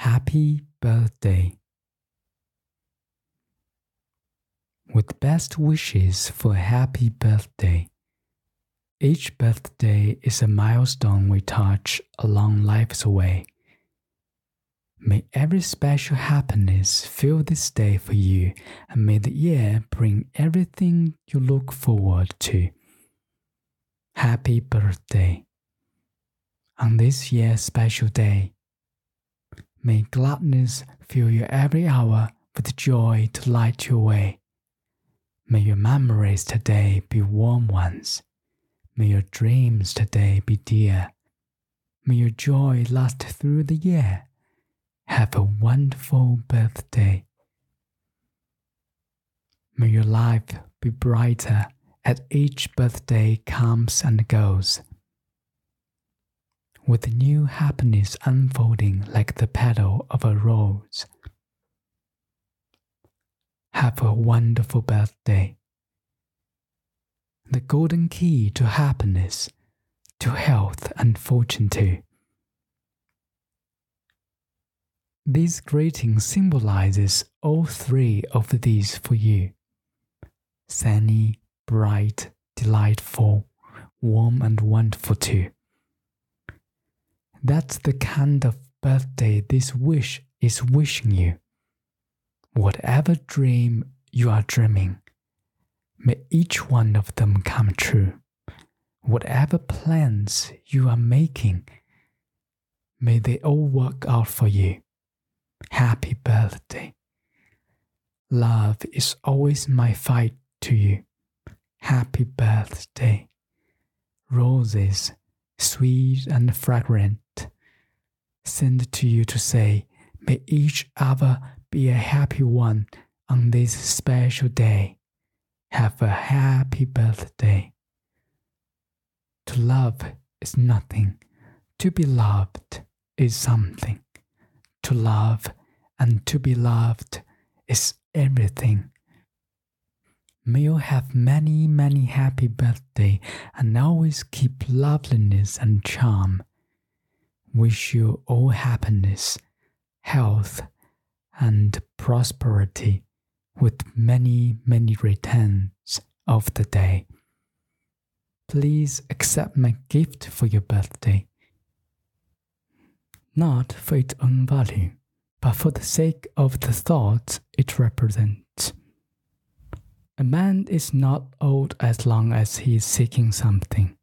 Happy birthday. With best wishes for a happy birthday. Each birthday is a milestone we touch along life's way. May every special happiness fill this day for you, and may the year bring everything you look forward to. Happy birthday. On this year's special day, may gladness fill your every hour with joy to light your way. May your memories today be warm ones. May your dreams today be dear. May your joy last through the year. Have a wonderful birthday. May your life be brighter as each birthday comes and goes. With new happiness unfolding like the petal of a rose. Have a wonderful birthday. The golden key to happiness, to health and fortune too. This greeting symbolizes all three of these for you sunny, bright, delightful, warm, and wonderful too. That's the kind of birthday this wish is wishing you. Whatever dream you are dreaming, may each one of them come true. Whatever plans you are making, may they all work out for you. Happy birthday. Love is always my fight to you. Happy birthday. Roses, sweet and fragrant, send to you to say, may each other be a happy one on this special day. Have a happy birthday. To love is nothing, to be loved is something. To love and to be loved is everything. May you have many, many happy birthday and always keep loveliness and charm. Wish you all happiness, health, and prosperity with many, many returns of the day. Please accept my gift for your birthday not for its own value, but for the sake of the thoughts it represents. A man is not old as long as he is seeking something.